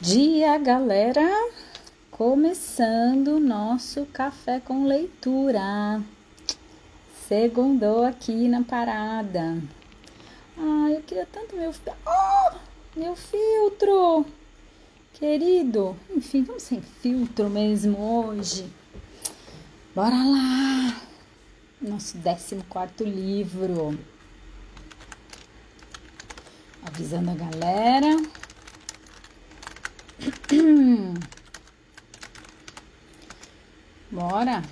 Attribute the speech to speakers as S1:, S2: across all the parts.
S1: dia, galera! Começando nosso café com leitura. Segundou aqui na parada. Ah, eu queria tanto meu... Oh, meu filtro! Querido, enfim, vamos sem filtro mesmo hoje. Bora lá! Nosso 14 livro. Avisando a galera. Bora.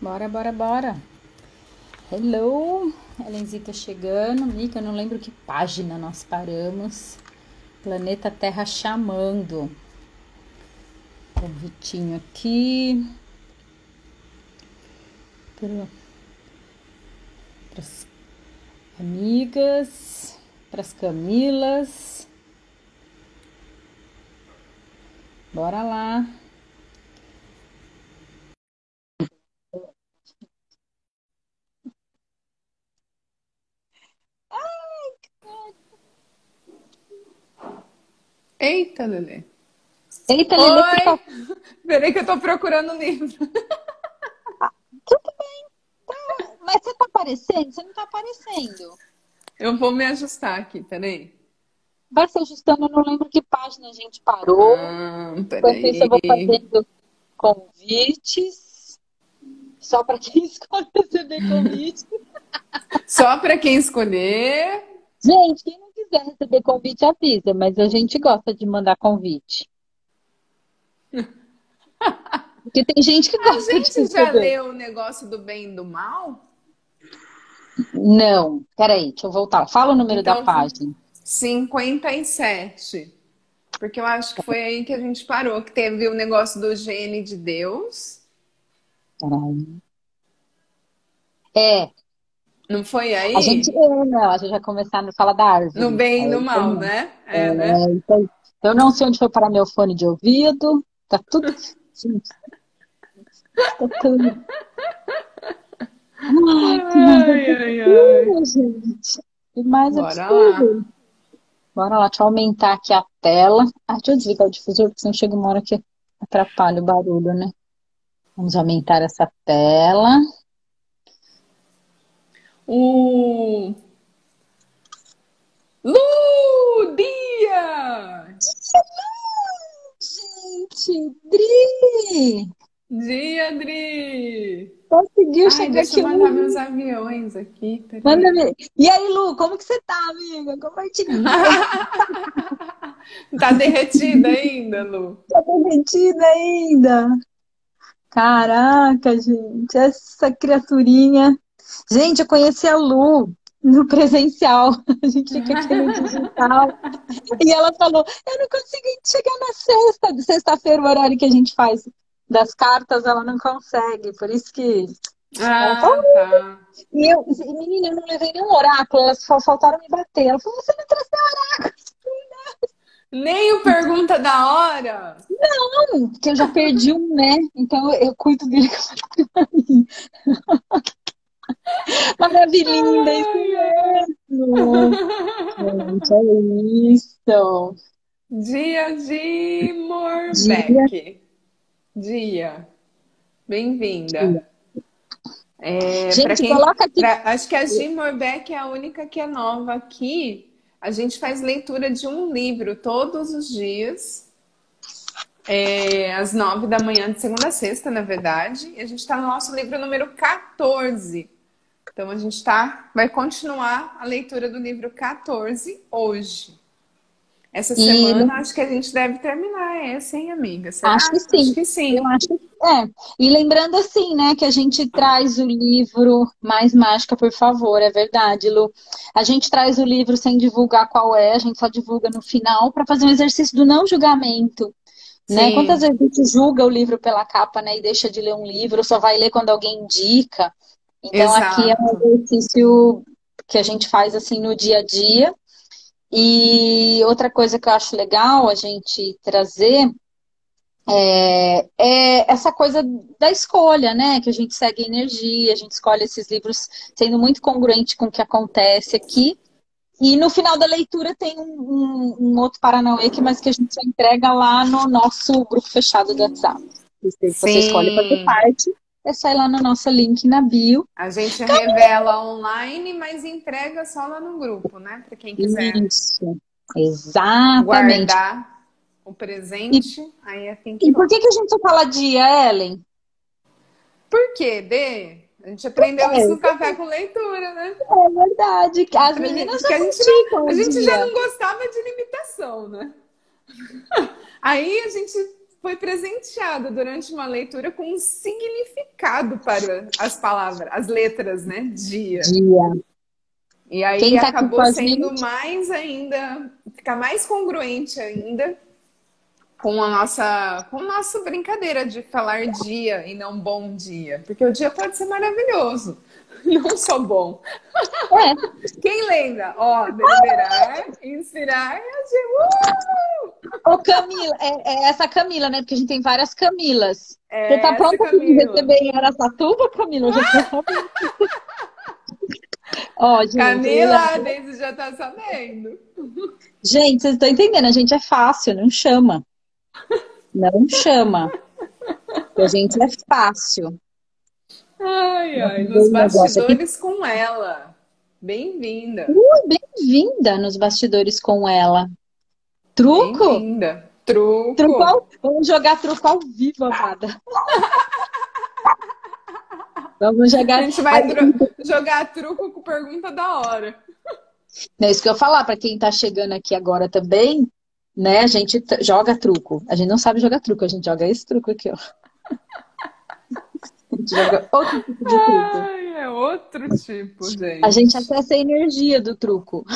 S1: Bora, bora, bora. Hello, Elenzita chegando. Mica, eu não lembro que página nós paramos. Planeta Terra chamando. Convitinho aqui. Para as amigas, para as Camilas. Bora lá.
S2: Eita, Lelê.
S1: Eita, Lelê.
S2: Oi! Peraí que eu tô procurando o livro.
S1: Mas você tá aparecendo? Você não tá aparecendo.
S2: Eu vou me ajustar aqui, peraí.
S1: Vai se ajustando, eu não lembro que página a gente parou.
S2: Ah, peraí.
S1: isso, eu vou fazendo convites. Só para quem escolhe receber convite.
S2: Só pra quem escolher.
S1: Gente, quem não quiser receber convite, avisa, mas a gente gosta de mandar convite. Porque tem gente que
S2: A
S1: gosta de
S2: gente já leu o negócio do bem e do mal?
S1: Não, peraí, deixa eu voltar. Fala o número
S2: Então,
S1: da página.
S2: 57. Porque eu acho que foi aí que a gente parou, que teve o negócio do gene de Deus.
S1: Peraí. É,
S2: Não foi aí?
S1: a gente, é, não, a gente vai começar a falar da árvore.
S2: No bem e no
S1: É,
S2: mal,
S1: então,
S2: né? É,
S1: É,
S2: né?
S1: aí. Eu não sei onde foi parar meu fone de ouvido. Tá tudo. Tá tudo. Ai,
S2: Ai, ai, ai.
S1: absurdo, gente. Que mais
S2: Bora
S1: absurdo. Bora lá, deixa eu aumentar aqui a tela. Ah, deixa eu desligar o difusor, porque senão chega uma hora que atrapalha o barulho, né? Vamos aumentar essa tela.
S2: O Lu Dia!
S1: Gente, Dri!
S2: Dia, Dri!
S1: Conseguiu
S2: Ai,
S1: chegar
S2: deixa
S1: aqui
S2: eu mandar meus aviões aqui. peraí.
S1: Manda ver. E aí, Lu, como que você tá, amiga? Compartilha.
S2: Tá derretida ainda, Lu?
S1: Tá derretida ainda. Caraca, gente, essa criaturinha. Gente, eu conheci a Lu no presencial. A gente fica aqui no digital. E ela falou: Eu não consegui chegar na sexta, sexta-feira, o horário que a gente faz das cartas, ela não consegue. Por isso que.
S2: Ah, tá.
S1: E eu, menina, eu não levei nenhum oráculo, elas só faltaram me bater. Ela falou: Você não trouxe oráculo?
S2: Nem o pergunta da hora.
S1: Não, porque eu já perdi um, né? Então eu, cuido dele. Maravilhinda, é isso mesmo. Gente, é isso.
S2: Dia de Morbeck. Dia. Bem-vinda. É,
S1: Gente,
S2: quem-
S1: coloca aqui.
S2: pra- acho que a Gi Morbeck é a única que é nova aqui. A gente faz leitura de um livro todos os dias. É, às nove da manhã, de segunda a sexta, na verdade. E a gente está no nosso livro número 14. Então a gente tá, vai continuar a leitura do livro 14 hoje. Essa
S1: E-
S2: semana acho que a gente deve terminar esse, hein, amiga? Será?
S1: Acho que sim.
S2: Acho que sim.
S1: Eu acho que é. E lembrando assim, né, que a gente traz o livro Mais Mágica, por favor, é verdade, Lu. A gente traz o livro sem divulgar qual é, a gente só divulga no final para fazer um exercício do não julgamento. Né? Quantas vezes a gente julga o livro pela capa, né, e deixa de ler um livro, só vai ler quando alguém indica. Então aqui é um
S2: Exato.
S1: exercício que a gente faz assim no dia a dia. E outra coisa que eu acho legal a gente trazer é, é, essa coisa da escolha, né? Que a gente segue energia, a gente escolhe esses livros sendo muito congruente com o que acontece aqui. E no final da leitura tem um, um, um outro Paranauê que, mas que a gente só entrega lá no nosso grupo fechado do WhatsApp. Você Sim. escolhe fazer parte, é só ir lá no nosso link na bio.
S2: A gente revela online, mas entrega só lá no grupo, né? Para quem quiser.
S1: Isso, exatamente.
S2: Guardar o presente, e, aí é quem que
S1: E por que, que a gente fala dia, Ellen?
S2: Por quê, Dê? A gente aprendeu é. isso no café com leitura, né?
S1: É verdade. As meninas
S2: que a gente, não, a gente já não gostava de limitação, né? Aí a gente foi presenteado durante uma leitura com um significado para as palavras, as letras, né? Dia.
S1: Dia.
S2: E aí tá acabou sendo mais ainda, ficar mais congruente ainda com a nossa, com a nossa brincadeira de falar dia e não bom dia, porque o dia pode ser maravilhoso, não só bom. É. Quem lembra? Ó, deliberar, inspirar e agir.
S1: Uh! Ô, Camila, é, é, essa Camila, né? Porque a gente tem várias Camilas. É Você tá pronta para receber em Aracatuba, Camila? Já tô...
S2: Ó, gente, Camila, a Deise já tá sabendo.
S1: Gente, vocês estão entendendo? A gente é fácil, não chama. Não chama. a gente é fácil.
S2: Ai, ai, nos bastidores com ela. Bem-vinda.
S1: Uh, Bem-vinda nos bastidores com ela. Truco?
S2: Bem-vinda. Truco.
S1: truco ao... Vamos jogar truco ao vivo, amada. Vamos jogar.
S2: A gente vai tru... jogar truco com pergunta da hora.
S1: É isso que eu ia falar para quem está chegando aqui agora também né? A gente joga truco. A gente não sabe jogar truco, a gente joga esse truco aqui, ó. A gente joga outro tipo de truco.
S2: Ai, é outro tipo, gente.
S1: A gente acessa a energia do truco.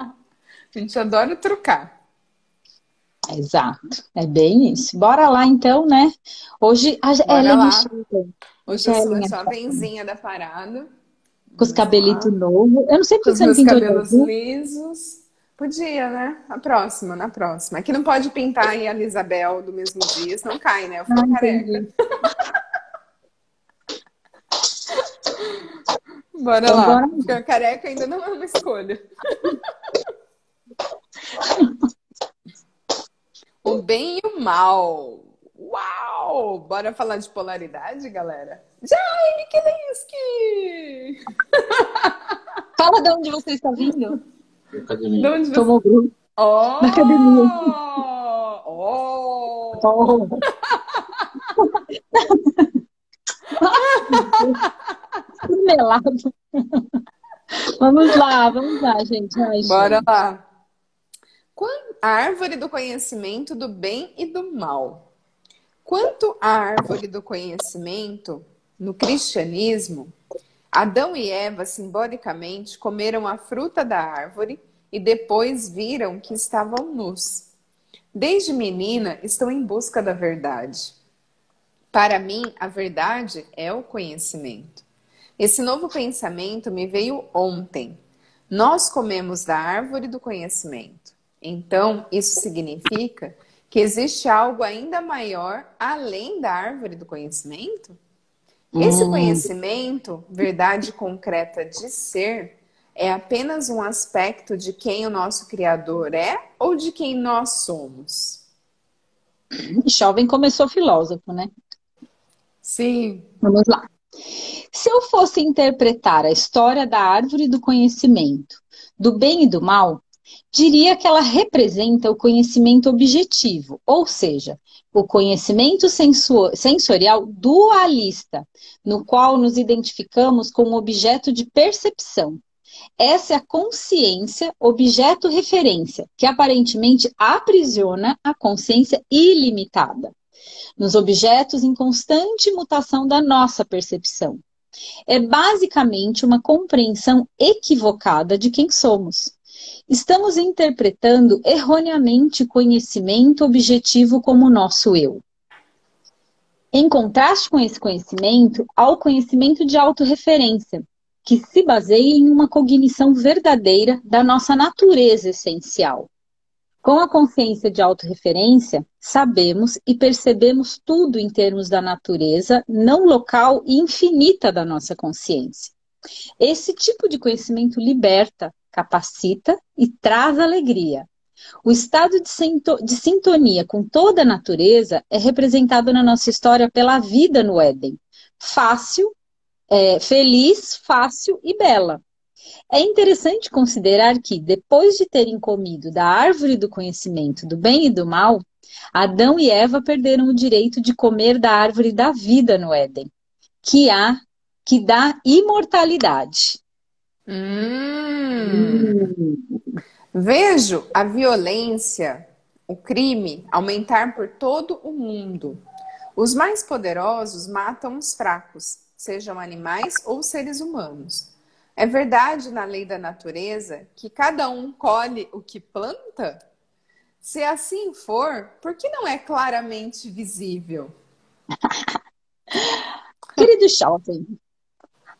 S2: a gente adora trucar.
S1: Exato, é bem isso. Bora lá então, né? Hoje a
S2: Bora lá. Hoje eu sou só a benzinha da parada.
S1: Com os cabelitos novos. Eu não sei porque
S2: você não pintou cabelos lisos. Podia, né? A próxima, na próxima. É que não pode pintar a Isabel do mesmo dia, senão cai, né? Eu fico ah, careca. Bora então, lá. Bora. careca ainda não é uma escolha. o bem e o mal. Uau! Bora falar de polaridade, galera? Jaime Kilinski!
S1: Fala de onde você está vindo.
S3: Academia.
S2: onde você...
S1: Tomou grupo.
S2: Oh!
S1: Na academia.
S2: Oh!
S1: oh. Melado. Vamos lá, vamos lá, gente. Ai,
S2: Bora gente. lá. A árvore do conhecimento do bem e do mal. Quanto à árvore do conhecimento, no cristianismo, Adão e Eva, simbolicamente, comeram a fruta da árvore e depois viram que estavam nus. Desde menina, estou em busca da verdade. Para mim, a verdade é o conhecimento. Esse novo pensamento me veio ontem. Nós comemos da árvore do conhecimento. Então, isso significa que existe algo ainda maior além da árvore do conhecimento? Esse hum. conhecimento, verdade concreta de ser, é apenas um aspecto de quem o nosso Criador é ou de quem nós somos?
S1: Jovem começou filósofo, né?
S2: Sim.
S1: Vamos lá. Se eu fosse interpretar a história da árvore do conhecimento, do bem e do mal, diria que ela representa o conhecimento objetivo, ou seja, o conhecimento sensorial dualista, no qual nos identificamos com um objeto de percepção. Essa é a consciência, objeto referência, que aparentemente aprisiona a consciência ilimitada, nos objetos em constante mutação da nossa percepção. É basicamente uma compreensão equivocada de quem somos estamos interpretando erroneamente conhecimento objetivo como nosso eu. Em contraste com esse conhecimento, há o conhecimento de autorreferência, que se baseia em uma cognição verdadeira da nossa natureza essencial. Com a consciência de autorreferência, sabemos e percebemos tudo em termos da natureza não local e infinita da nossa consciência. Esse tipo de conhecimento liberta, capacita e traz alegria. O estado de, sintonia com toda a natureza é representado na nossa história pela vida no Éden. Fácil, é, feliz, fácil e bela. É interessante considerar que, depois de terem comido da árvore do conhecimento do bem e do mal, Adão e Eva perderam o direito de comer da árvore da vida no Éden, que há que dá imortalidade.
S2: Hum. Vejo a violência, o crime aumentar por todo o mundo. Os mais poderosos matam os fracos, sejam animais ou seres humanos. É verdade na lei da natureza que cada um colhe o que planta? Se assim for, por que não é claramente visível?
S1: Querido Shelton,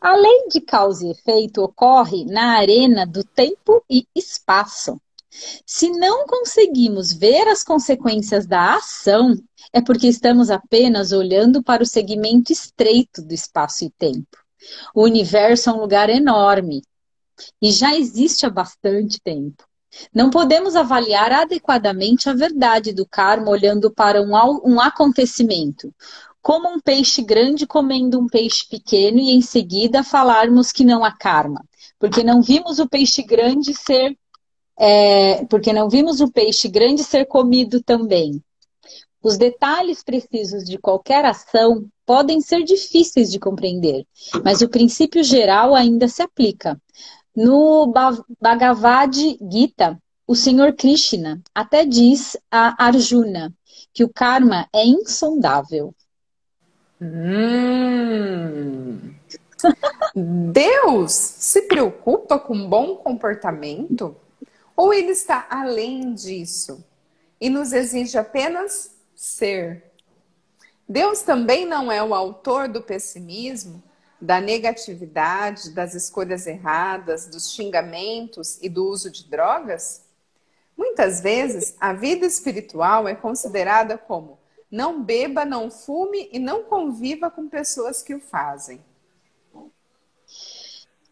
S1: a lei de causa e efeito ocorre na arena do tempo e espaço. Se não conseguimos ver as consequências da ação, é porque estamos apenas olhando para o segmento estreito do espaço e tempo. O universo é um lugar enorme e já existe há bastante tempo. Não podemos avaliar adequadamente a verdade do karma olhando para um, um acontecimento, como um peixe grande comendo um peixe pequeno e em seguida falarmos que não há karma, porque não vimos o peixe grande ser, é, porque não vimos o peixe grande ser comido também. Os detalhes precisos de qualquer ação podem ser difíceis de compreender, mas o princípio geral ainda se aplica. No Bhagavad Gita, o Senhor Krishna até diz a Arjuna que o karma é insondável.
S2: Hum. Deus se preocupa com bom comportamento? Ou ele está além disso e nos exige apenas ser. Deus também não é o autor do pessimismo, da negatividade, das escolhas erradas, dos xingamentos e do uso de drogas? Muitas vezes, a vida espiritual é considerada como não beba, não fume e não conviva com pessoas que o fazem.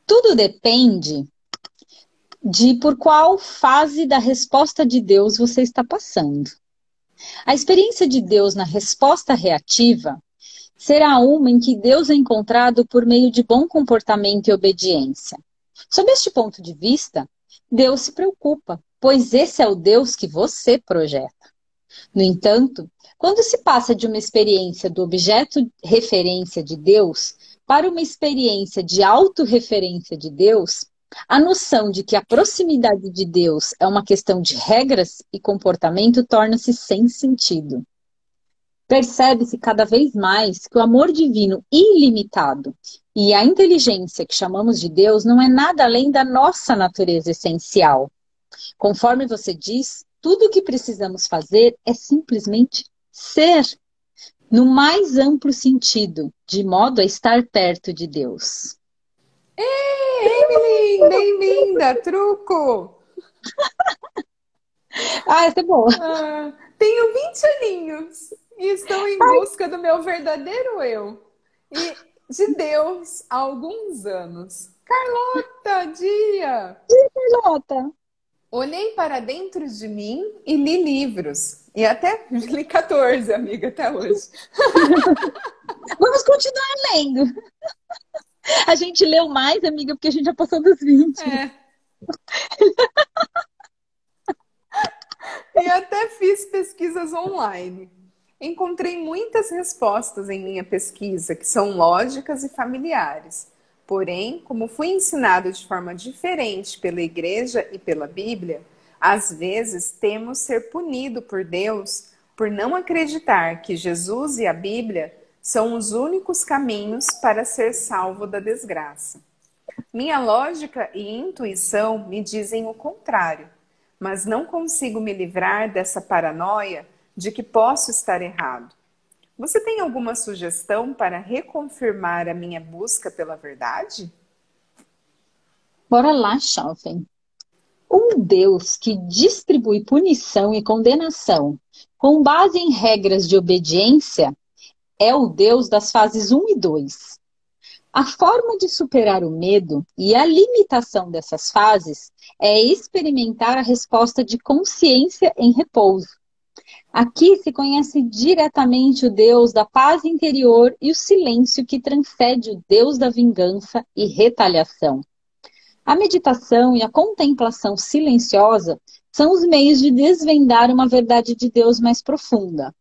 S1: Tudo depende de por qual fase da resposta de Deus você está passando. A experiência de Deus na resposta reativa será uma em que Deus é encontrado por meio de bom comportamento e obediência. Sob este ponto de vista, Deus se preocupa, pois esse é o Deus que você projeta. No entanto, quando se passa de uma experiência do objeto referência de Deus para uma experiência de autorreferência de Deus, a noção de que a proximidade de Deus é uma questão de regras e comportamento torna-se sem sentido. Percebe-se cada vez mais que o amor divino ilimitado e a inteligência que chamamos de Deus não é nada além da nossa natureza essencial. Conforme você diz, tudo o que precisamos fazer é simplesmente ser, no mais amplo sentido, de modo a estar perto de Deus.
S2: Ei, Emily, bem-vinda, truco!
S1: ah, essa é boa. Ah,
S2: tenho 20 aninhos e estou em busca do meu verdadeiro eu. E de Deus há alguns anos. Carlota, dia!
S1: Dia, Carlota!
S2: Olhei para dentro de mim e li livros. E até li 14, amiga, até hoje.
S1: Vamos continuar lendo. A gente leu mais, amiga, porque a gente já passou dos 20. É.
S2: e até fiz pesquisas online. Encontrei muitas respostas em minha pesquisa que são lógicas e familiares. Porém, como fui ensinado de forma diferente pela igreja e pela Bíblia, às vezes temos ser punido por Deus por não acreditar que Jesus e a Bíblia são os únicos caminhos para ser salvo da desgraça. Minha lógica e intuição me dizem o contrário, mas não consigo me livrar dessa paranoia de que posso estar errado. Você tem alguma sugestão para reconfirmar a minha busca pela verdade?
S1: Bora lá, Chalfen. Um Deus que distribui punição e condenação com base em regras de obediência é o Deus das fases 1 e 2. A forma de superar o medo e a limitação dessas fases é experimentar a resposta de consciência em repouso. Aqui se conhece diretamente o Deus da paz interior e o silêncio que transcende o Deus da vingança e retaliação. A meditação e a contemplação silenciosa são os meios de desvendar uma verdade de Deus mais profunda.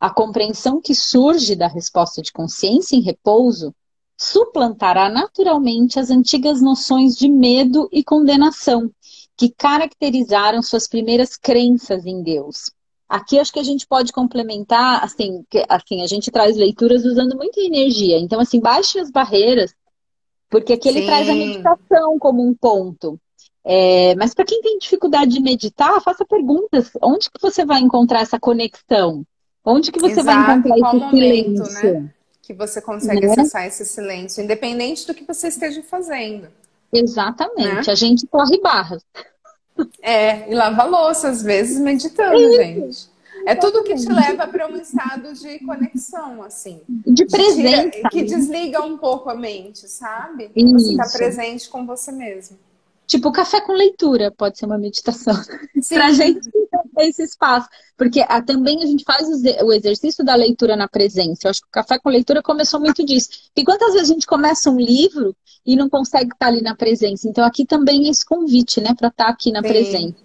S1: A compreensão que surge da resposta de consciência em repouso suplantará naturalmente as antigas noções de medo e condenação que caracterizaram suas primeiras crenças em Deus. Aqui acho que a gente pode complementar, assim, que, assim, a gente traz leituras usando muita energia. Então, assim, baixe as barreiras, porque aqui ele Sim. traz a meditação como um ponto. É, mas para quem tem dificuldade de meditar, faça perguntas. Onde que você vai encontrar essa conexão? Onde que você Exato, vai encontrar esse momento, silêncio? Né?
S2: que você consegue né? acessar esse silêncio, independente do que você esteja fazendo.
S1: Exatamente. Né? A gente corre barras.
S2: É, e lava louça, às vezes, meditando, Isso. gente. É tudo que te leva para um estado de conexão, assim.
S1: De presença.
S2: Que desliga um pouco a mente, sabe? Isso. Você está presente com você mesmo.
S1: Tipo, café com leitura pode ser uma meditação. Pra gente esse espaço. Porque a, ah, também a gente faz o exercício da leitura na presença. Eu acho que o café com leitura começou muito disso. E quantas vezes a gente começa um livro e não consegue estar ali na presença? Então aqui também é esse convite, né? Para estar aqui na Sim. presença.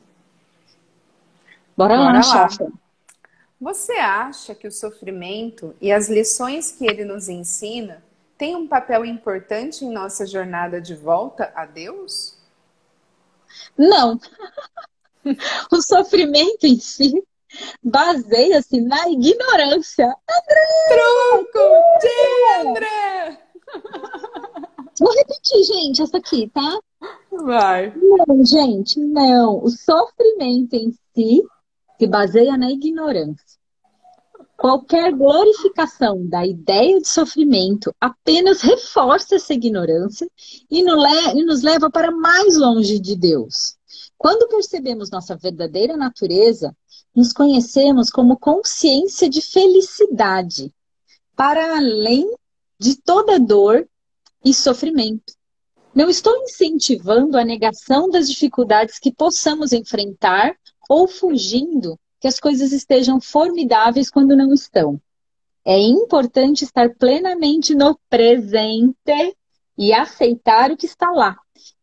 S1: Bora, Bora lá, lá.
S2: Você acha que o sofrimento e as lições que ele nos ensina têm um papel importante em nossa jornada de volta a Deus?
S1: Não. o sofrimento em si baseia-se na ignorância.
S2: André! Truco de André!
S1: Vou repetir, gente, essa aqui, tá?
S2: Vai.
S1: Não, gente, não. O sofrimento em si se baseia na ignorância. Qualquer glorificação da ideia de sofrimento apenas reforça essa ignorância e nos leva para mais longe de Deus. Quando percebemos nossa verdadeira natureza, nos conhecemos como consciência de felicidade, para além de toda dor e sofrimento. Não estou incentivando a negação das dificuldades que possamos enfrentar ou fugindo que as coisas estejam formidáveis quando não estão. É importante estar plenamente no presente e aceitar o que está lá,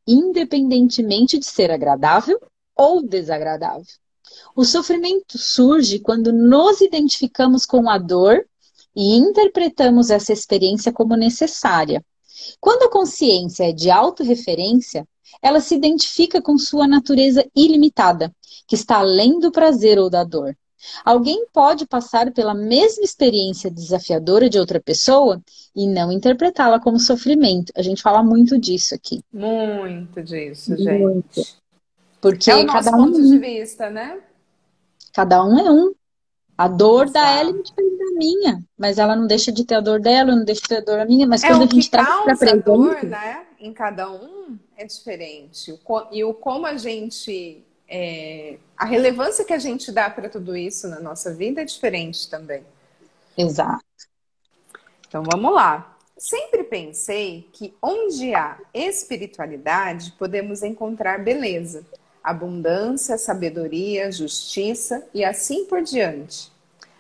S1: independentemente de ser agradável ou desagradável. O sofrimento surge quando nos identificamos com a dor e interpretamos essa experiência como necessária. Quando a consciência é de autorreferência, ela se identifica com sua natureza ilimitada, que está além do prazer ou da dor. Alguém pode passar pela mesma experiência desafiadora de outra pessoa e não interpretá-la como sofrimento. A gente fala muito disso aqui.
S2: Muito disso, gente. Muito.
S1: Porque é
S2: o nosso
S1: cada
S2: um ponto de vista, né?
S1: Cada um é um. A dor Exato. da Ellen é diferente da minha, mas ela não deixa de ter a dor dela, não deixa de ter a dor da minha, mas
S2: é
S1: quando a
S2: gente
S1: traz
S2: para presente, dor, né? Em cada um é diferente. E o como a gente é, a relevância que a gente dá para tudo isso na nossa vida é diferente também.
S1: Exato.
S2: Então vamos lá. Sempre pensei que onde há espiritualidade podemos encontrar beleza, abundância, sabedoria, justiça e assim por diante.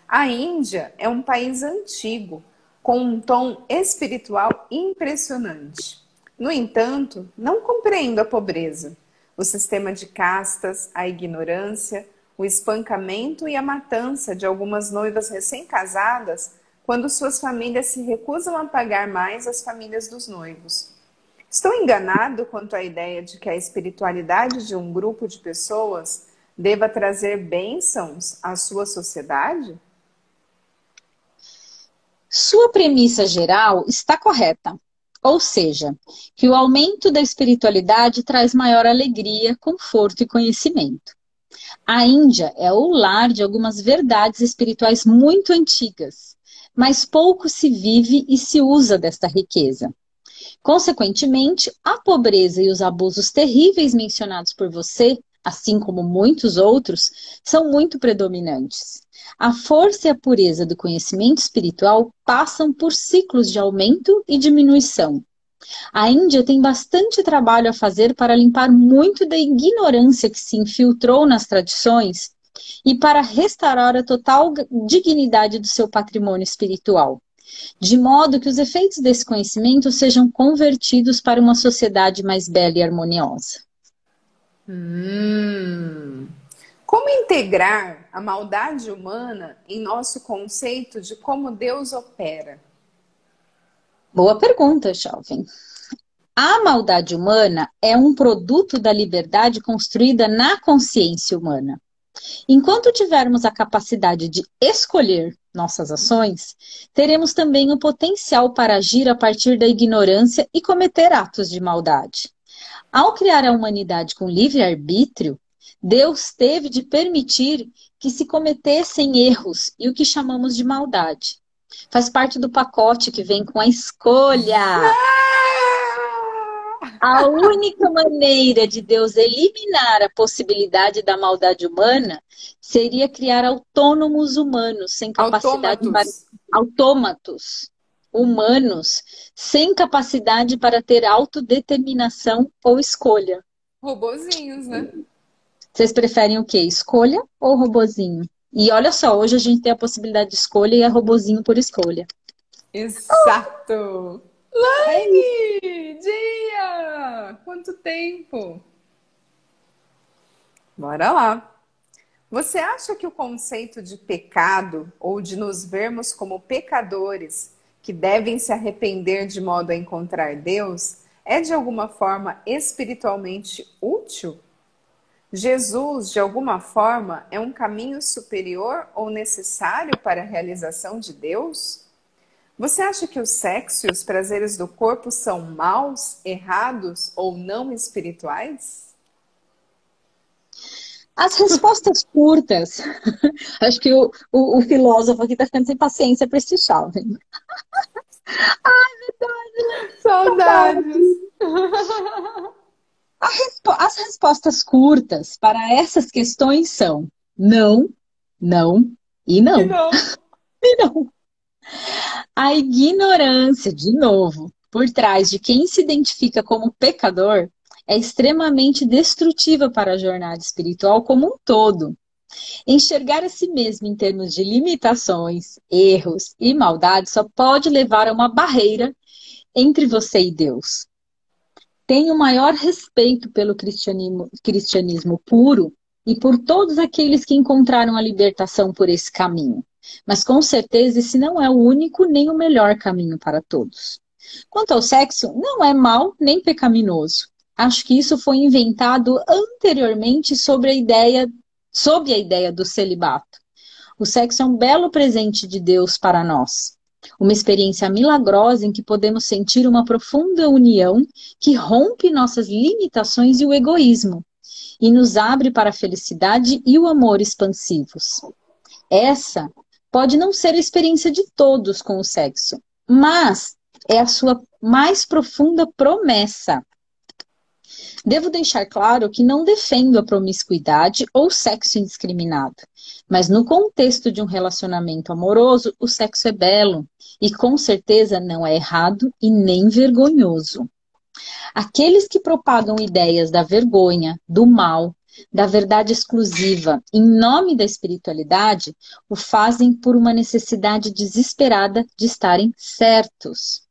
S2: A Índia é um país antigo, com um tom espiritual impressionante. No entanto, não compreendo a pobreza o sistema de castas, a ignorância, o espancamento e a matança de algumas noivas recém-casadas quando suas famílias se recusam a pagar mais as famílias dos noivos. Estou enganado quanto à ideia de que a espiritualidade de um grupo de pessoas deva trazer bênçãos à sua sociedade?
S1: Sua premissa geral está correta. Ou seja, que o aumento da espiritualidade traz maior alegria, conforto e conhecimento. A Índia é o lar de algumas verdades espirituais muito antigas, mas pouco se vive e se usa desta riqueza. Consequentemente, a pobreza e os abusos terríveis mencionados por você assim como muitos outros, são muito predominantes. A força e a pureza do conhecimento espiritual passam por ciclos de aumento e diminuição. A Índia tem bastante trabalho a fazer para limpar muito da ignorância que se infiltrou nas tradições e para restaurar a total dignidade do seu patrimônio espiritual, de modo que os efeitos desse conhecimento sejam convertidos para uma sociedade mais bela e harmoniosa.
S2: Hum. Como integrar a maldade humana em nosso conceito de como Deus opera?
S1: Boa pergunta, jovem. A maldade humana é um produto da liberdade construída na consciência humana. Enquanto tivermos a capacidade de escolher nossas ações, teremos também o potencial para agir a partir da ignorância e cometer atos de maldade. Ao criar a humanidade com livre-arbítrio, Deus teve de permitir que se cometessem erros e o que chamamos de maldade. Faz parte do pacote que vem com a escolha. A única maneira de Deus eliminar a possibilidade da maldade humana seria criar autônomos humanos sem capacidade
S2: Autômatos.
S1: para autômatos humanos sem capacidade para ter autodeterminação ou escolha.
S2: Robozinhos, né?
S1: Vocês preferem o quê? Escolha ou robozinho? E olha só, hoje a gente tem a possibilidade de escolha e é robozinho por escolha.
S2: Exato! Laine! Dia! Quanto tempo! Bora lá! Você acha que o conceito de pecado ou de nos vermos como pecadores que devem se arrepender de modo a encontrar Deus é de alguma forma espiritualmente útil? Jesus, de alguma forma, é um caminho superior ou necessário para a realização de Deus? Você acha que o sexo e os prazeres do corpo são maus, errados ou não espirituais?
S1: As respostas curtas. Acho que o, o, o filósofo aqui está ficando sem paciência para esse jovem. Ai, verdade.
S2: Saudades.
S1: Respo as respostas curtas para essas questões são não, não e não.
S2: E não.
S1: e não. A ignorância, de novo, por trás de quem se identifica como pecador é extremamente destrutiva para a jornada espiritual como um todo. Enxergar a si mesmo em termos de limitações, erros e maldade só pode levar a uma barreira entre você e Deus. Tenho maior respeito pelo cristianismo, cristianismo puro e por todos aqueles que encontraram a libertação por esse caminho. Mas com certeza esse não é o único nem o melhor caminho para todos. Quanto ao sexo, não é mal nem pecaminoso. Acho que isso foi inventado anteriormente sobre a ideia, sobre a ideia do celibato. O sexo é um belo presente de Deus para nós. Uma experiência milagrosa em que podemos sentir uma profunda união que rompe nossas limitações e o egoísmo e nos abre para a felicidade e o amor expansivos. Essa pode não ser a experiência de todos com o sexo, mas é a sua mais profunda promessa. Devo deixar claro que não defendo a promiscuidade ou sexo indiscriminado, mas no contexto de um relacionamento amoroso, o sexo é belo e com certeza não é errado e nem vergonhoso. Aqueles que propagam ideias da vergonha, do mal, da verdade exclusiva em nome da espiritualidade, o fazem por uma necessidade desesperada de estarem certos.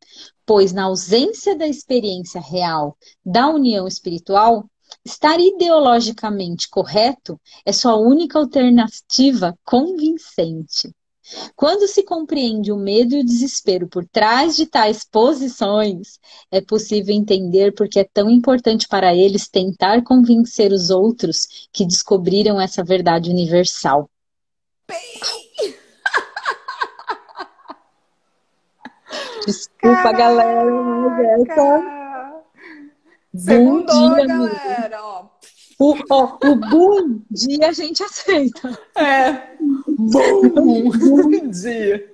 S1: Pois, na ausência da experiência real da união espiritual, estar ideologicamente correto é sua única alternativa convincente. Quando se compreende o medo e o desespero por trás de tais posições, é possível entender porque é tão importante para eles tentar convencer os outros que descobriram essa verdade universal. Desculpa, Caraca. galera, mas essa.
S2: Segundou, dia, galera, ó.
S1: O, ó, o bom dia a gente aceita.
S2: É. Bom dia.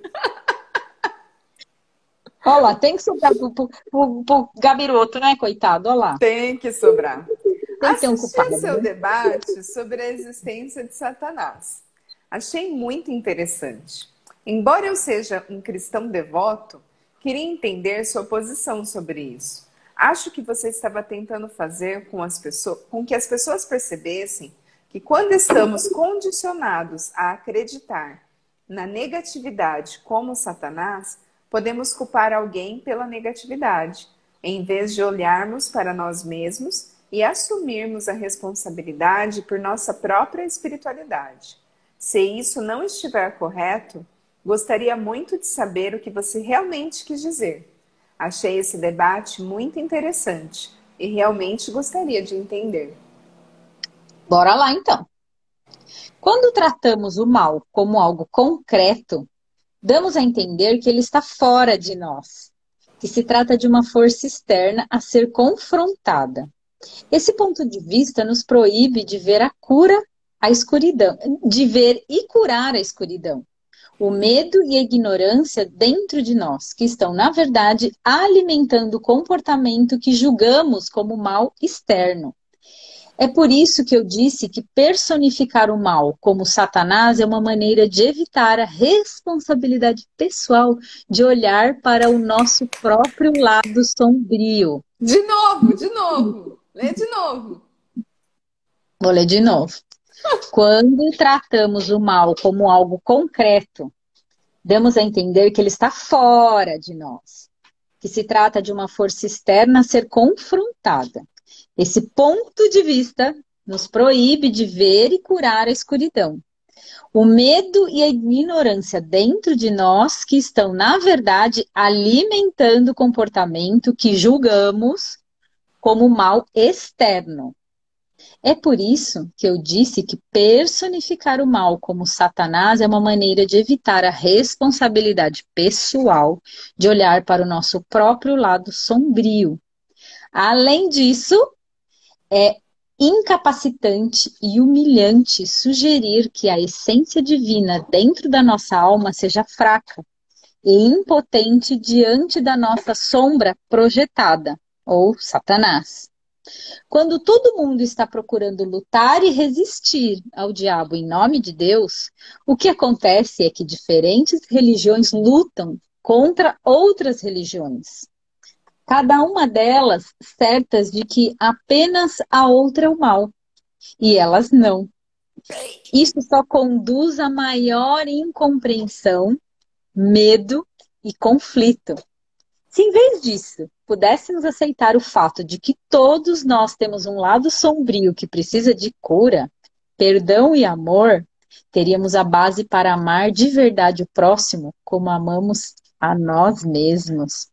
S1: Olha lá, tem que sobrar pro, pro, pro, pro gabiroto, né, coitado? Olha lá.
S2: Tem que sobrar.
S1: Tem que ter um culpado.
S2: seu
S1: né?
S2: debate sobre a existência de Satanás. Achei muito interessante. Embora eu seja um cristão devoto, queria entender sua posição sobre isso. Acho que você estava tentando fazer com, as pessoas, com que as pessoas percebessem que quando estamos condicionados a acreditar na negatividade como Satanás, podemos culpar alguém pela negatividade, em vez de olharmos para nós mesmos e assumirmos a responsabilidade por nossa própria espiritualidade. Se isso não estiver correto, gostaria muito de saber o que você realmente quis dizer. Achei esse debate muito interessante e realmente gostaria de entender.
S1: Bora lá então. Quando tratamos o mal como algo concreto, damos a entender que ele está fora de nós, que se trata de uma força externa a ser confrontada. Esse ponto de vista nos proíbe de ver a cura à escuridão, de ver e curar a escuridão. O medo e a ignorância dentro de nós, que estão, na verdade, alimentando o comportamento que julgamos como mal externo. É por isso que eu disse que personificar o mal como Satanás é uma maneira de evitar a responsabilidade pessoal de olhar para o nosso próprio lado sombrio.
S2: De novo, de novo. Lê de novo.
S1: Vou ler de novo. Quando tratamos o mal como algo concreto, damos a entender que ele está fora de nós, que se trata de uma força externa a ser confrontada. Esse ponto de vista nos proíbe de ver e curar a escuridão. O medo e a ignorância dentro de nós que estão, na verdade, alimentando o comportamento que julgamos como mal externo. É por isso que eu disse que personificar o mal como Satanás é uma maneira de evitar a responsabilidade pessoal de olhar para o nosso próprio lado sombrio. Além disso, é incapacitante e humilhante sugerir que a essência divina dentro da nossa alma seja fraca e impotente diante da nossa sombra projetada, ou Satanás. Quando todo mundo está procurando lutar e resistir ao diabo em nome de Deus, o que acontece é que diferentes religiões lutam contra outras religiões cada uma delas certas de que apenas a outra é o mal, e elas não. Isso só conduz a maior incompreensão, medo e conflito. Se em vez disso pudéssemos aceitar o fato de que todos nós temos um lado sombrio que precisa de cura, perdão e amor, teríamos a base para amar de verdade o próximo como amamos a nós mesmos.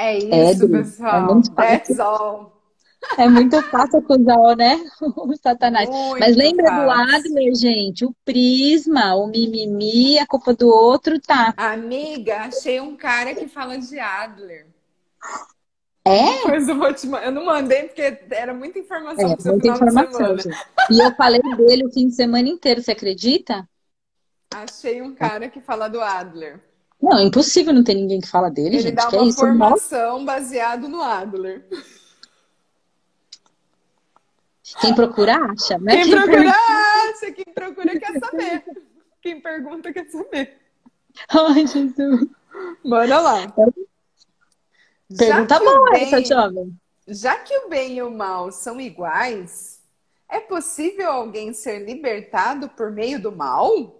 S2: É isso, é, pessoal. É muito That's all.
S1: É muito fácil acusar, né? O Satanás. Muito Mas lembra fácil. do Adler, gente? O prisma, o mimimi, a culpa do outro, tá?
S2: Amiga, achei um cara que fala de Adler.
S1: É?
S2: Eu vou te Eu não mandei porque era muita informação é,
S1: muita informação, E eu falei dele o fim de semana inteiro, você acredita?
S2: Achei um cara que fala do Adler.
S1: Não, é impossível não ter ninguém que fala dele,
S2: Ele
S1: gente.
S2: dá uma
S1: é isso?
S2: formação baseado no Adler.
S1: Quem procura acha, né?
S2: Quem, quem procura acha, quem procura quer saber. Quem pergunta quer saber.
S1: Ai, Jesus.
S2: Bora lá.
S1: Pergunta boa bem, essa, jovem.
S2: Já que o bem e o mal são iguais, é possível alguém ser libertado por meio do mal?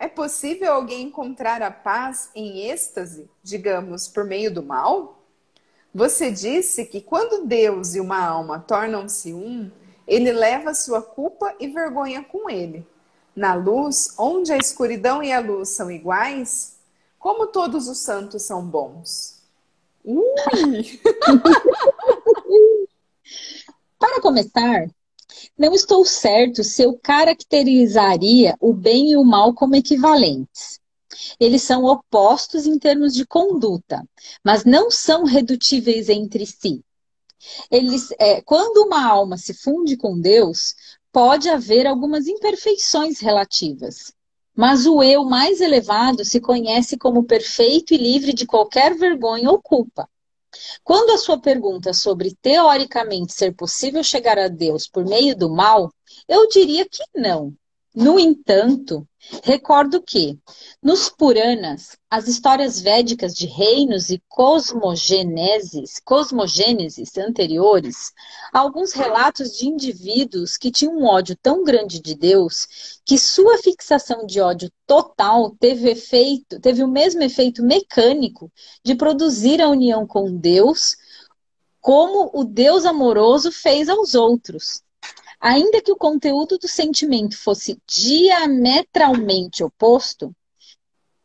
S2: É possível alguém encontrar a paz em êxtase, digamos, por meio do mal? Você disse que quando Deus e uma alma tornam-se um, ele leva sua culpa e vergonha com ele. Na luz, onde a escuridão e a luz são iguais, como todos os santos são bons. Ui!
S1: Para começar, não estou certo se eu caracterizaria o bem e o mal como equivalentes. Eles são opostos em termos de conduta, mas não são redutíveis entre si. Eles, é, quando uma alma se funde com Deus, pode haver algumas imperfeições relativas. Mas o eu mais elevado se conhece como perfeito e livre de qualquer vergonha ou culpa. Quando a sua pergunta sobre teoricamente ser possível chegar a Deus por meio do mal, eu diria que não. No entanto, recordo que, nos Puranas, as histórias védicas de reinos e cosmogêneses, cosmogêneses anteriores, alguns relatos de indivíduos que tinham um ódio tão grande de Deus que sua fixação de ódio total teve efeito, teve o mesmo efeito mecânico de produzir a união com Deus, como o Deus amoroso fez aos outros. Ainda que o conteúdo do sentimento fosse diametralmente oposto,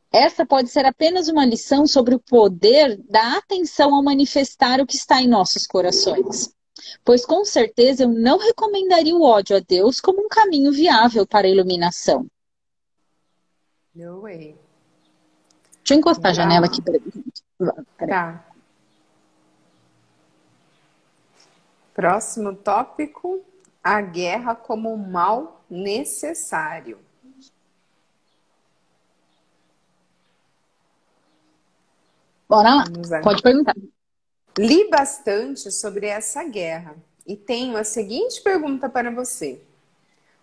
S1: essa pode ser apenas uma lição sobre o poder da atenção ao manifestar o que está em nossos corações. Pois com certeza eu não recomendaria o ódio a Deus como um caminho viável para a iluminação.
S2: No way.
S1: Deixa eu encostar a janela aqui.
S2: Tá. Próximo tópico a guerra como um mal necessário.
S1: Bora lá, pode perguntar.
S2: Li bastante sobre essa guerra e tenho a seguinte pergunta para você.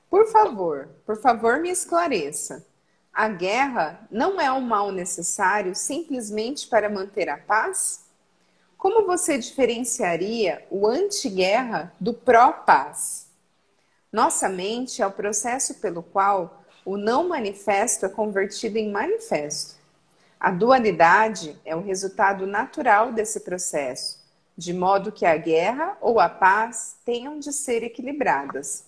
S2: Por favor, por favor, me esclareça. A guerra não é um mal necessário simplesmente para manter a paz? Como você diferenciaria o anti-guerra do pró-paz? Nossa mente é o processo pelo qual o não manifesto é convertido em manifesto. A dualidade é o resultado natural desse processo, de modo que a guerra ou a paz tenham de ser equilibradas.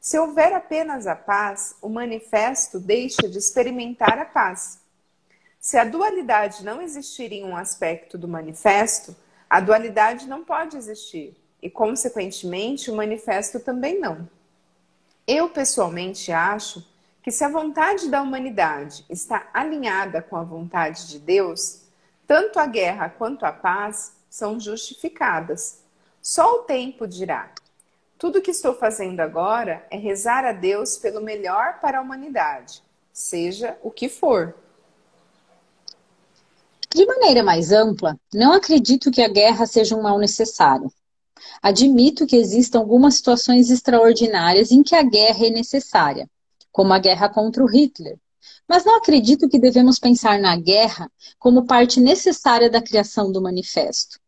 S2: Se houver apenas a paz, o manifesto deixa de experimentar a paz. Se a dualidade não existir em um aspecto do manifesto, a dualidade não pode existir e, consequentemente, o manifesto também não. Eu pessoalmente acho que se a vontade da humanidade está alinhada com a vontade de Deus, tanto a guerra quanto a paz são justificadas. Só o tempo dirá. Tudo que estou fazendo agora é rezar a Deus pelo melhor para a humanidade, seja o que for.
S1: De maneira mais ampla, não acredito que a guerra seja um mal necessário. Admito que existam algumas situações extraordinárias em que a guerra é necessária, como a guerra contra o Hitler. Mas não acredito que devemos pensar na guerra como parte necessária da criação do manifesto.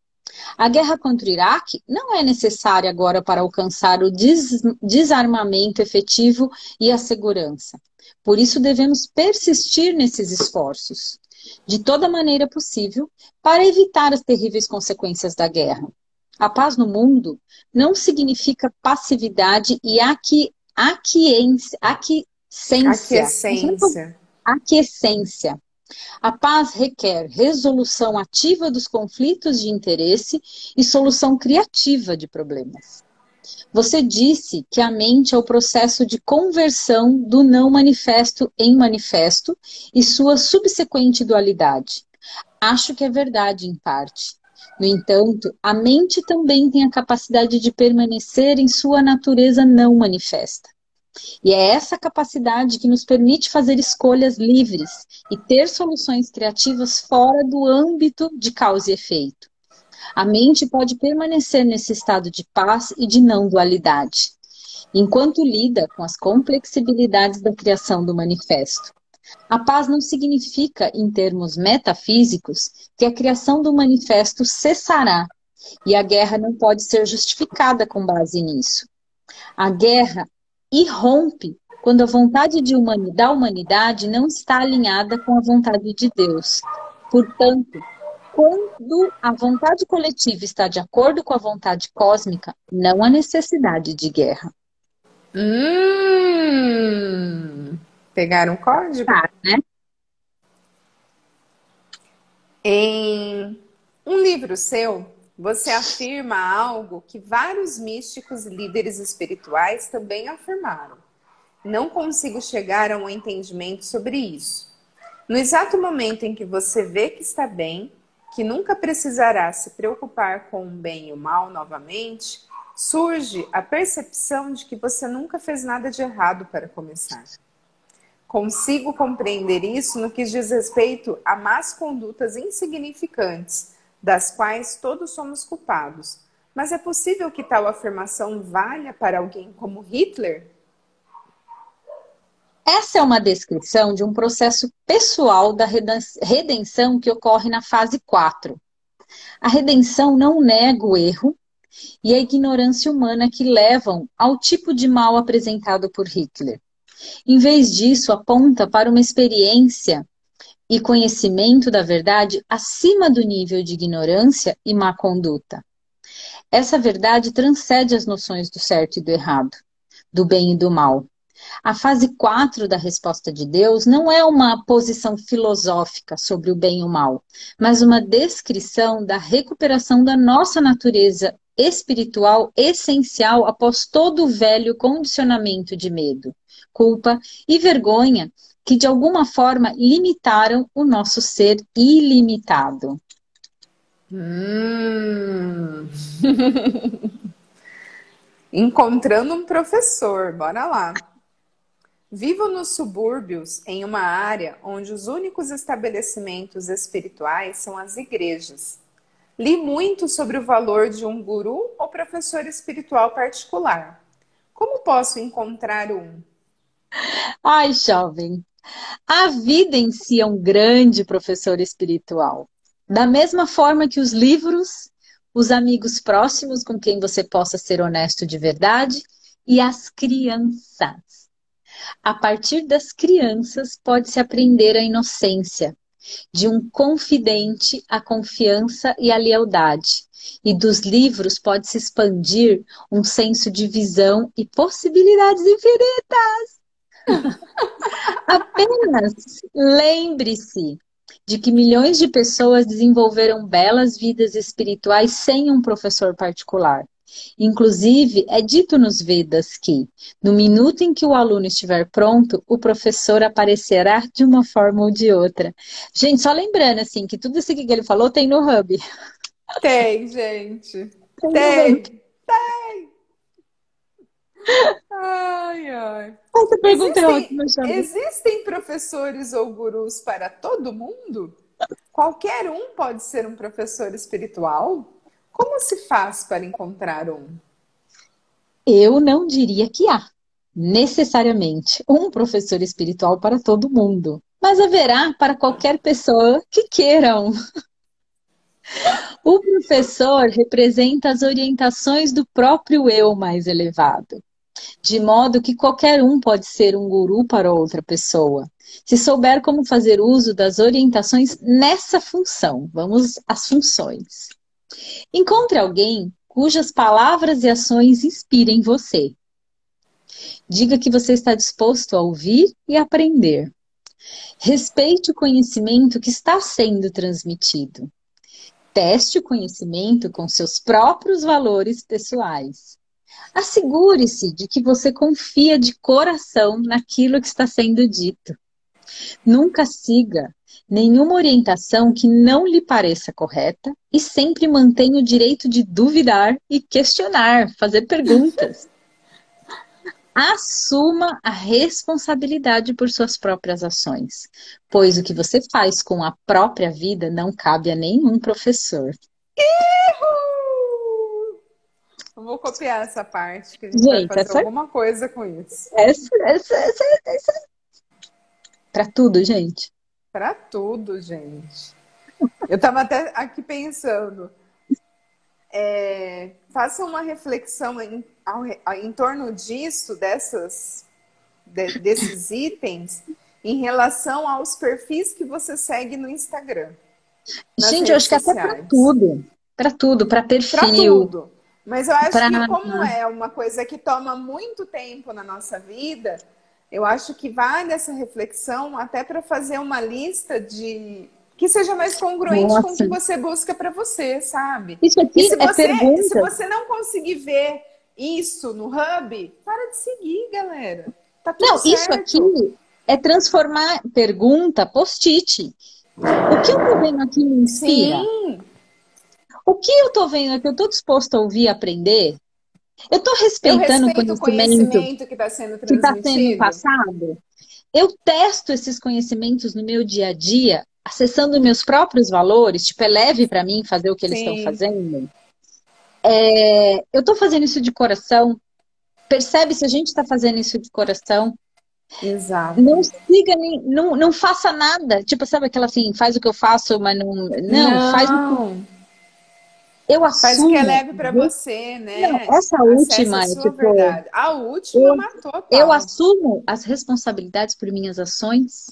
S1: A guerra contra o Iraque não é necessária agora para alcançar o des desarmamento efetivo e a segurança. Por isso devemos persistir nesses esforços, de toda maneira possível, para evitar as terríveis consequências da guerra. A paz no mundo não significa passividade e aqui, aquiescência.
S2: Aquiescência.
S1: Aquiescência. A paz requer resolução ativa dos conflitos de interesse e solução criativa de problemas. Você disse que a mente é o processo de conversão do não manifesto em manifesto e sua subsequente dualidade. Acho que é verdade em parte. No entanto, a mente também tem a capacidade de permanecer em sua natureza não manifesta. E é essa capacidade que nos permite fazer escolhas livres e ter soluções criativas fora do âmbito de causa e efeito. A mente pode permanecer nesse estado de paz e de não dualidade, enquanto lida com as complexibilidades da criação do manifesto. A paz não significa, em termos metafísicos, que a criação do manifesto cessará e a guerra não pode ser justificada com base nisso. A guerra irrompe quando a vontade da humanidade não está alinhada com a vontade de Deus. Portanto, quando a vontade coletiva está de acordo com a vontade cósmica, não há necessidade de guerra.
S2: Hum. Pegaram o código?
S1: Tá, né?
S2: Em um livro seu, você afirma algo que vários místicos e líderes espirituais também afirmaram. Não consigo chegar a um entendimento sobre isso. No exato momento em que você vê que está bem, que nunca precisará se preocupar com o bem e o mal novamente, surge a percepção de que você nunca fez nada de errado para começar. Consigo compreender isso no que diz respeito a más condutas insignificantes, das quais todos somos culpados. Mas é possível que tal afirmação valha para alguém como Hitler?
S1: Essa é uma descrição de um processo pessoal da redenção que ocorre na fase 4. A redenção não nega o erro e a ignorância humana que levam ao tipo de mal apresentado por Hitler. Em vez disso, aponta para uma experiência e conhecimento da verdade acima do nível de ignorância e má conduta. Essa verdade transcende as noções do certo e do errado, do bem e do mal. A fase 4 da resposta de Deus não é uma posição filosófica sobre o bem e o mal, mas uma descrição da recuperação da nossa natureza espiritual essencial após todo o velho condicionamento de medo, culpa e vergonha que de alguma forma limitaram o nosso ser ilimitado.
S2: Hum. Encontrando um professor, bora lá. Vivo nos subúrbios, em uma área onde os únicos estabelecimentos espirituais são as igrejas. Li muito sobre o valor de um guru ou professor espiritual particular. Como posso encontrar um?
S1: Ai, jovem, a vida em si é um grande professor espiritual. Da mesma forma que os livros, os amigos próximos com quem você possa ser honesto de verdade e as crianças. A partir das crianças pode-se aprender a inocência, de um confidente a confiança e a lealdade. E dos livros pode-se expandir um senso de visão e possibilidades infinitas. Apenas lembre-se de que milhões de pessoas desenvolveram belas vidas espirituais sem um professor particular. Inclusive, é dito nos Vedas que, no minuto em que o aluno estiver pronto, o professor aparecerá de uma forma ou de outra. Gente, só lembrando, assim, que tudo isso que ele falou tem no Hub.
S2: Tem, gente. Tem. Tem. tem. Ai, ai.
S1: Essa pergunta é existem, é ótima,
S2: Existem professores ou gurus para todo mundo? Qualquer um pode ser um professor espiritual? Como se faz para encontrar um?
S1: Eu não diria que há, necessariamente, um professor espiritual para todo mundo. Mas haverá para qualquer pessoa que queiram. O professor representa as orientações do próprio eu mais elevado, de modo que qualquer um pode ser um guru para outra pessoa, se souber como fazer uso das orientações nessa função. Vamos às funções. Encontre alguém cujas palavras e ações inspirem você. Diga que você está disposto a ouvir e aprender. Respeite o conhecimento que está sendo transmitido. Teste o conhecimento com seus próprios valores pessoais. Assegure-se de que você confia de coração naquilo que está sendo dito. Nunca siga nenhuma orientação que não lhe pareça correta e sempre mantenha o direito de duvidar e questionar, fazer perguntas. Assuma a responsabilidade por suas próprias ações, pois o que você faz com a própria vida não cabe a nenhum professor.
S2: Erro! Eu vou copiar essa parte, que a gente, gente vai fazer essa... alguma coisa com isso.
S1: Essa, essa, essa, essa... Pra tudo, gente.
S2: Para tudo, gente. Eu estava até aqui pensando. É, faça uma reflexão em, ao, em torno disso, dessas, de, desses itens, em relação aos perfis que você segue no Instagram.
S1: Gente, eu acho que até para tudo. Para tudo, para perfil. Para tudo.
S2: Mas eu acho pra... que como é uma coisa que toma muito tempo na nossa vida, eu acho que vale essa reflexão até para fazer uma lista de que seja mais congruente Nossa. com o que você busca para você, sabe?
S1: Isso aqui e se é você, pergunta.
S2: se você não conseguir ver isso no hub, para de seguir, galera. Tá não, certo.
S1: isso aqui é transformar pergunta post-it. O que eu tô vendo aqui me inspira? Sim. O que eu tô vendo aqui, eu tô disposto a ouvir e aprender? Eu estou respeitando
S2: eu o conhecimento, conhecimento que está sendo
S1: está sendo passado. Eu testo esses conhecimentos no meu dia a dia acessando meus próprios valores, tipo, é leve para mim fazer o que eles estão fazendo. É, eu estou fazendo isso de coração. Percebe se a gente está fazendo isso de coração?
S2: Exato.
S1: Não siga nem, não, não faça nada. Tipo, sabe aquela assim, faz o que eu faço, mas não. Não, não. faz o que.
S2: Eu assumo. Faz o que é leve para você, né?
S1: Não, essa última,
S2: a
S1: tipo,
S2: verdade. A última eu, matou. Paulo.
S1: Eu assumo as responsabilidades por minhas ações.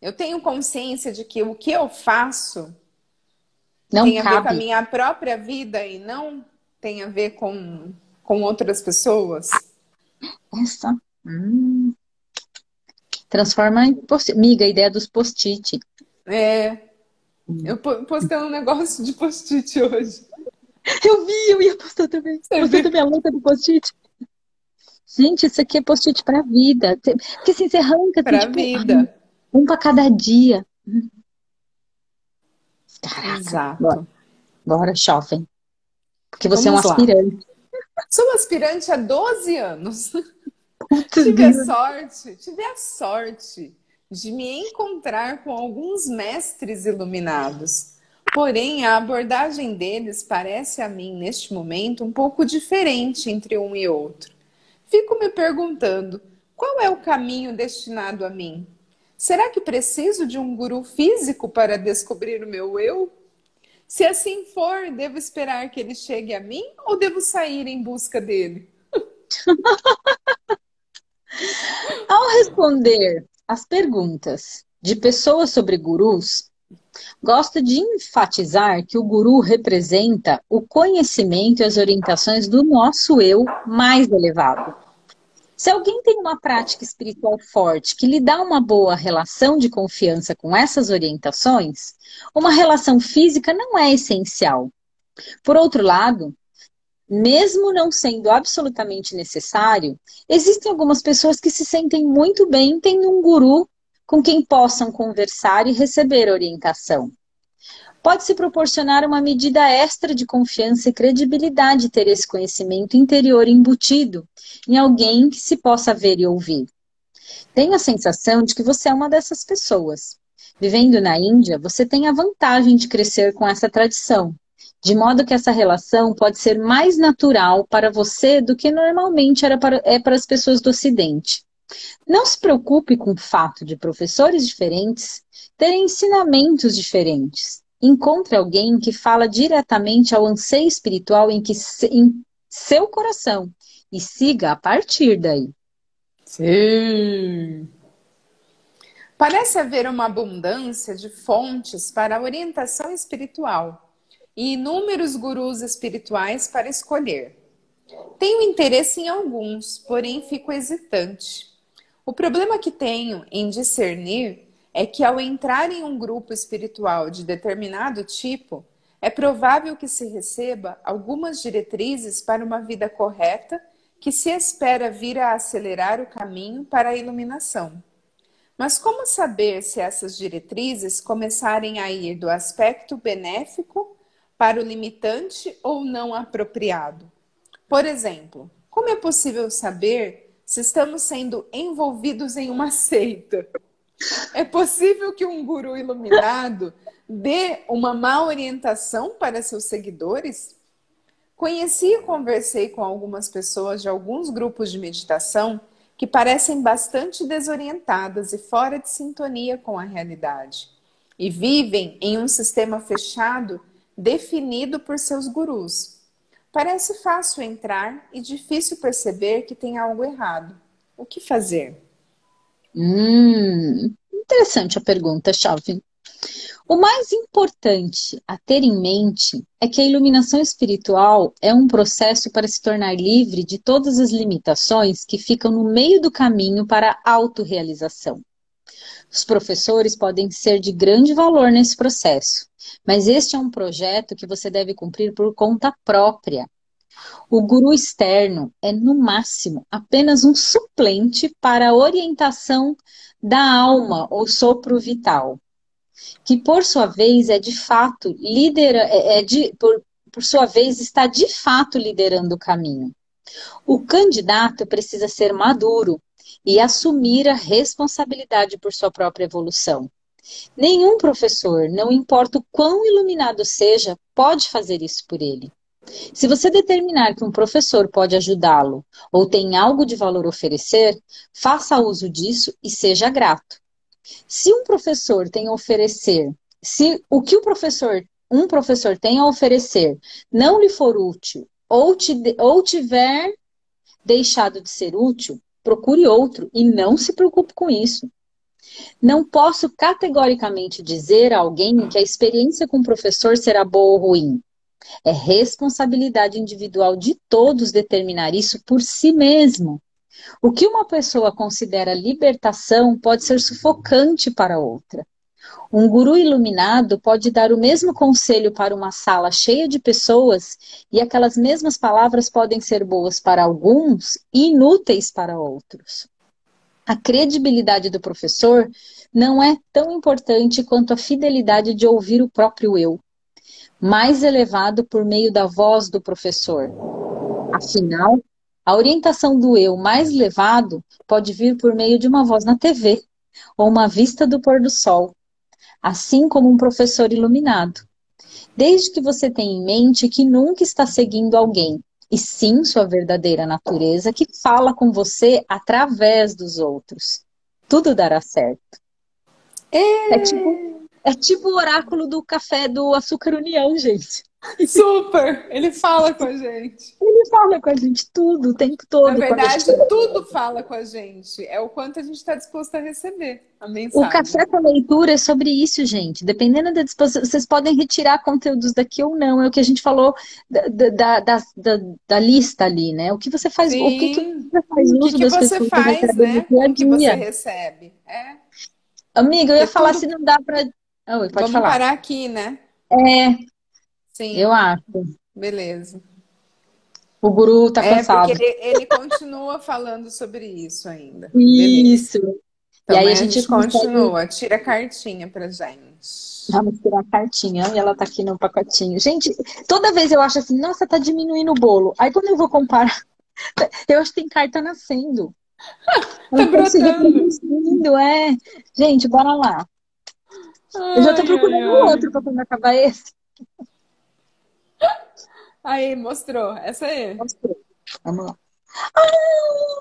S2: Eu tenho consciência de que o que eu faço
S1: não
S2: tem
S1: cabe.
S2: a ver com a minha própria vida e não tem a ver com, com outras pessoas.
S1: Essa. Hum. Transforma em post Miga, a ideia dos post-it.
S2: É. Hum. Eu postei um negócio de post-it hoje.
S1: Eu vi, eu ia postar também. Você postei também a luta do post-it. Gente, isso aqui é post-it pra vida. Porque assim, você arranca.
S2: Pra
S1: tipo,
S2: vida.
S1: Um pra cada dia.
S2: Caraca. Exato.
S1: Bora, bora jovem. Porque você Vamos é um aspirante.
S2: Lá. Sou aspirante há 12 anos. tive a sorte, tive a sorte de me encontrar com alguns mestres iluminados. Porém, a abordagem deles parece a mim, neste momento, um pouco diferente entre um e outro. Fico me perguntando: qual é o caminho destinado a mim? Será que preciso de um guru físico para descobrir o meu eu? Se assim for, devo esperar que ele chegue a mim ou devo sair em busca dele?
S1: Ao responder as perguntas de pessoas sobre gurus, gosto de enfatizar que o guru representa o conhecimento e as orientações do nosso eu mais elevado se alguém tem uma prática espiritual forte que lhe dá uma boa relação de confiança com essas orientações, uma relação física não é essencial. Por outro lado, mesmo não sendo absolutamente necessário, existem algumas pessoas que se sentem muito bem tendo um guru com quem possam conversar e receber orientação pode se proporcionar uma medida extra de confiança e credibilidade ter esse conhecimento interior embutido em alguém que se possa ver e ouvir. Tenho a sensação de que você é uma dessas pessoas. Vivendo na Índia, você tem a vantagem de crescer com essa tradição, de modo que essa relação pode ser mais natural para você do que normalmente era para, é para as pessoas do Ocidente. Não se preocupe com o fato de professores diferentes terem ensinamentos diferentes encontre alguém que fala diretamente ao anseio espiritual em, que, em seu coração e siga a partir daí.
S2: Sim. Parece haver uma abundância de fontes para a orientação espiritual e inúmeros gurus espirituais para escolher. Tenho interesse em alguns, porém fico hesitante. O problema que tenho em discernir é que ao entrar em um grupo espiritual de determinado tipo, é provável que se receba algumas diretrizes para uma vida correta que se espera vir a acelerar o caminho para a iluminação. Mas como saber se essas diretrizes começarem a ir do aspecto benéfico para o limitante ou não apropriado? Por exemplo, como é possível saber se estamos sendo envolvidos em uma seita? É possível que um guru iluminado dê uma má orientação para seus seguidores? Conheci e conversei com algumas pessoas de alguns grupos de meditação que parecem bastante desorientadas e fora de sintonia com a realidade. E vivem em um sistema fechado definido por seus gurus. Parece fácil entrar e difícil perceber que tem algo errado. O que fazer?
S1: Hum, interessante a pergunta, Chauvin. O mais importante a ter em mente é que a iluminação espiritual é um processo para se tornar livre de todas as limitações que ficam no meio do caminho para a autorrealização. Os professores podem ser de grande valor nesse processo, mas este é um projeto que você deve cumprir por conta própria, o guru externo é, no máximo, apenas um suplente para a orientação da alma ou sopro vital, que por sua vez é de fato lidera, é, é de, por, por sua vez está de fato liderando o caminho. O candidato precisa ser maduro e assumir a responsabilidade por sua própria evolução. Nenhum professor, não importa o quão iluminado seja, pode fazer isso por ele. Se você determinar que um professor pode ajudá-lo ou tem algo de valor oferecer, faça uso disso e seja grato. Se um professor tem a oferecer, se o que o professor, um professor tem a oferecer não lhe for útil ou, te, ou tiver deixado de ser útil, procure outro e não se preocupe com isso. Não posso categoricamente dizer a alguém que a experiência com o professor será boa ou ruim. É responsabilidade individual de todos determinar isso por si mesmo. O que uma pessoa considera libertação pode ser sufocante para outra. Um guru iluminado pode dar o mesmo conselho para uma sala cheia de pessoas e aquelas mesmas palavras podem ser boas para alguns e inúteis para outros. A credibilidade do professor não é tão importante quanto a fidelidade de ouvir o próprio eu, mais elevado por meio da voz do professor. Afinal, a orientação do eu mais elevado pode vir por meio de uma voz na TV ou uma vista do pôr do sol, assim como um professor iluminado. Desde que você tenha em mente que nunca está seguindo alguém, e sim sua verdadeira natureza que fala com você através dos outros. Tudo dará certo. É, é tipo, é tipo o oráculo do café do Açúcar União, gente.
S2: Super! Ele fala com a gente.
S1: Ele fala com a gente tudo, o tempo todo.
S2: Na verdade, tudo fala com a gente. É o quanto a gente está disposto a receber a mensagem.
S1: O café com a leitura é sobre isso, gente. Dependendo da disposição, vocês podem retirar conteúdos daqui ou não. É o que a gente falou da, da, da, da, lista ali, né? O que você faz, Sim. o que, que você faz
S2: uso o que, que você faz, né? O que você recebe. É.
S1: Amiga, eu ia é falar tudo... se não dá para. Pode
S2: Vamos
S1: falar.
S2: parar aqui, né?
S1: É,
S2: Sim.
S1: Eu acho.
S2: Beleza.
S1: O guru tá cansado.
S2: É porque ele, ele continua falando sobre isso ainda.
S1: Isso.
S2: Então, e aí a gente, a gente continua. Consegue... Tira a cartinha pra gente.
S1: Vamos tirar a cartinha e ela tá aqui no pacotinho. Gente, toda vez eu acho assim, nossa, tá diminuindo o bolo. Aí quando eu vou comparar, eu acho que tem carta nascendo.
S2: tá brotando.
S1: É. Gente, bora lá. Ai, eu já tô procurando ai, ai. outro pra quando acabar esse.
S2: Aí, mostrou. Essa aí.
S1: Mostrou. Vamos lá. Oh,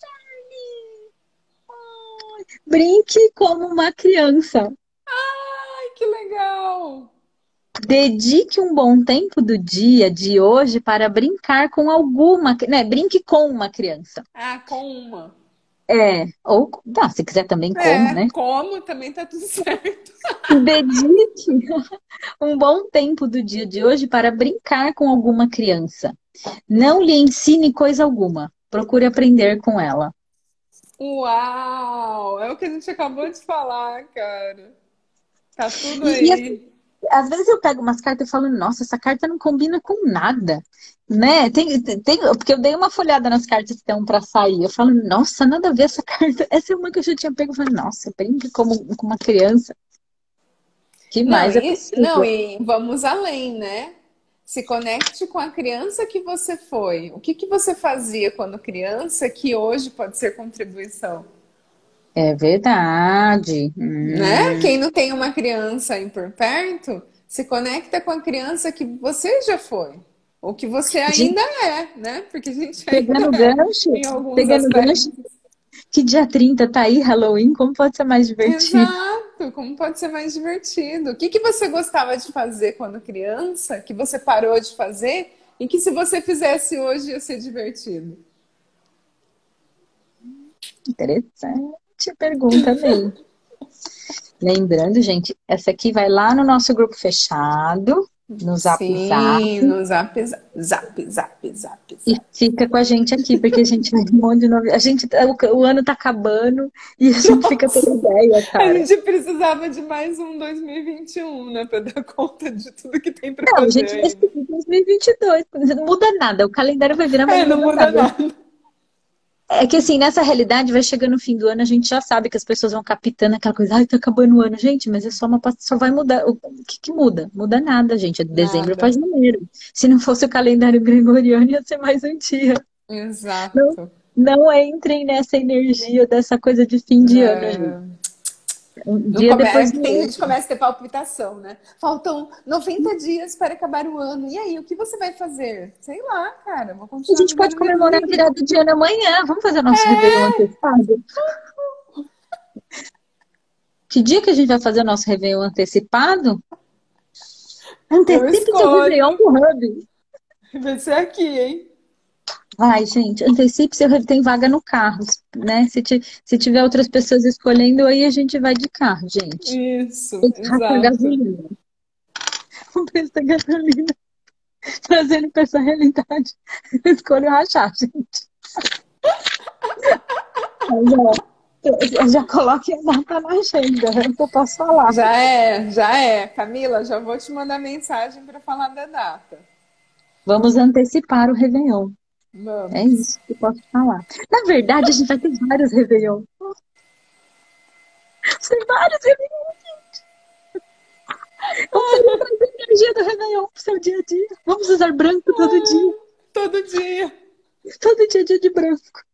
S1: Charlie! Brinque como uma criança.
S2: Ai, que legal!
S1: Dedique um bom tempo do dia de hoje para brincar com alguma, né? Brinque com uma criança.
S2: Ah, com uma.
S1: É, ou tá, se quiser também é, como, né?
S2: Como também tá tudo certo.
S1: Dedique um bom tempo do dia de hoje para brincar com alguma criança. Não lhe ensine coisa alguma. Procure aprender com ela.
S2: Uau! É o que a gente acabou de falar, cara. Tá tudo aí. E,
S1: às vezes eu pego umas cartas e falo, nossa, essa carta não combina com nada. Né? Tem, tem, porque eu dei uma folhada nas cartas que estão para sair. Eu falo, nossa, nada a ver essa carta. Essa é uma que eu já tinha pego. Eu falei, nossa, brinca como com uma criança. Que mais
S2: não,
S1: é
S2: possível? Não, e vamos além, né? Se conecte com a criança que você foi. O que, que você fazia quando criança que hoje pode ser contribuição?
S1: É verdade.
S2: Né? Hum. Quem não tem uma criança aí por perto, se conecta com a criança que você já foi. Ou que você ainda gente, é, né? Porque a gente
S1: pegando
S2: é,
S1: gancho, pegando aspectos. gancho. Que dia 30 tá aí, Halloween, como pode ser mais divertido?
S2: Exato, como pode ser mais divertido? O que, que você gostava de fazer quando criança, que você parou de fazer, e que se você fizesse hoje ia ser divertido?
S1: Interessante pergunta mesmo. Lembrando, gente, essa aqui vai lá no nosso grupo fechado, no Zap
S2: Sim,
S1: Zap.
S2: no Zap Zap, Zap, Zap, Zap.
S1: E fica com a gente aqui, porque a gente vai um monte de novo. A gente, o, o, ano tá acabando e a gente Nossa, fica tendo ideia, cara.
S2: A gente precisava de mais um 2021, né? Pra dar conta de tudo que tem pra
S1: não,
S2: fazer.
S1: Não, gente, esse 2022. Não muda nada. O calendário vai virar, mas
S2: é, não, não muda nada. nada.
S1: É que assim, nessa realidade, vai chegando no fim do ano, a gente já sabe que as pessoas vão captando aquela coisa, ai, tá acabando o ano, gente, mas é só uma só vai mudar. O que, que muda? Muda nada, gente. É de dezembro para janeiro. Se não fosse o calendário gregoriano, ia ser mais um dia.
S2: Exato.
S1: Não, não entrem nessa energia dessa coisa de fim de é... ano, gente. Um dia
S2: come...
S1: depois
S2: do Tem gente começa a ter palpitação, né? Faltam 90 dias para acabar o ano. E aí, o que você vai fazer? Sei lá, cara. Vou continuar
S1: a gente pode comemorar a virada de ano amanhã. Vamos fazer nosso é... Réveillon antecipado? que dia que a gente vai fazer o nosso Réveillon antecipado? Antecipe seu Réveillon do Hub.
S2: Vai ser aqui, hein?
S1: Vai, gente, antecipe seu tem vaga no carro, né? Se, se tiver outras pessoas escolhendo, aí a gente vai de carro, gente.
S2: Isso, exato.
S1: gasolina. O preço da gasolina. Trazendo para essa realidade. Escolho rachar, gente. já, já coloque a data na agenda, é que eu posso falar.
S2: Já é, já é. Camila, já vou te mandar mensagem para falar da data.
S1: Vamos antecipar o Réveillon.
S2: Vamos.
S1: É isso que eu posso falar. Na verdade, a gente vai ter vários Réveillon. Tem vários Réveillon, gente. Vamos trazer a energia do Réveillon pro seu dia a dia. Vamos usar branco todo
S2: ah,
S1: dia.
S2: Todo dia.
S1: Todo dia é dia de branco.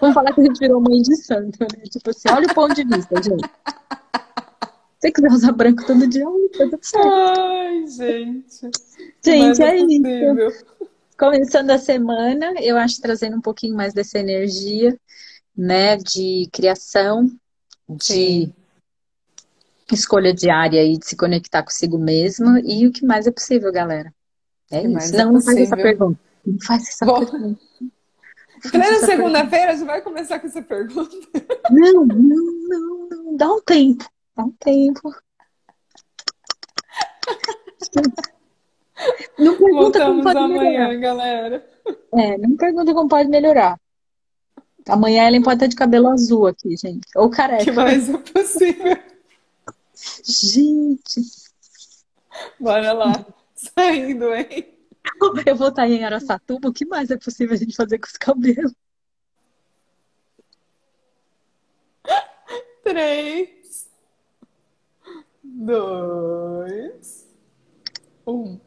S1: Vamos falar que a gente virou mãe de santo, né? Tipo assim, olha o ponto de vista, gente. Se você quiser usar branco todo dia, tá tudo certo.
S2: Ai, gente.
S1: Gente, é, é isso começando a semana, eu acho trazendo um pouquinho mais dessa energia, né, de criação, de Sim. escolha diária e de se conectar consigo mesmo e o que mais é possível, galera. É isso. É não, é não faz essa pergunta. Não faz essa Bom, pergunta.
S2: Plena segunda-feira, já vai começar com essa pergunta.
S1: Não, não, não, não. Dá um tempo. Dá um tempo.
S2: Não pergunta Voltamos como pode amanhã, melhorar. galera.
S1: É, não pergunta como pode melhorar. Amanhã ela pode estar de cabelo azul aqui, gente. Ou careca.
S2: Que mais é possível.
S1: Gente.
S2: Bora lá. Saindo, hein?
S1: Eu vou estar em Araçatuba. O que mais é possível a gente fazer com os cabelos?
S2: Três. Dois. Um.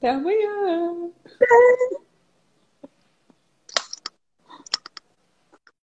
S2: Até amanhã.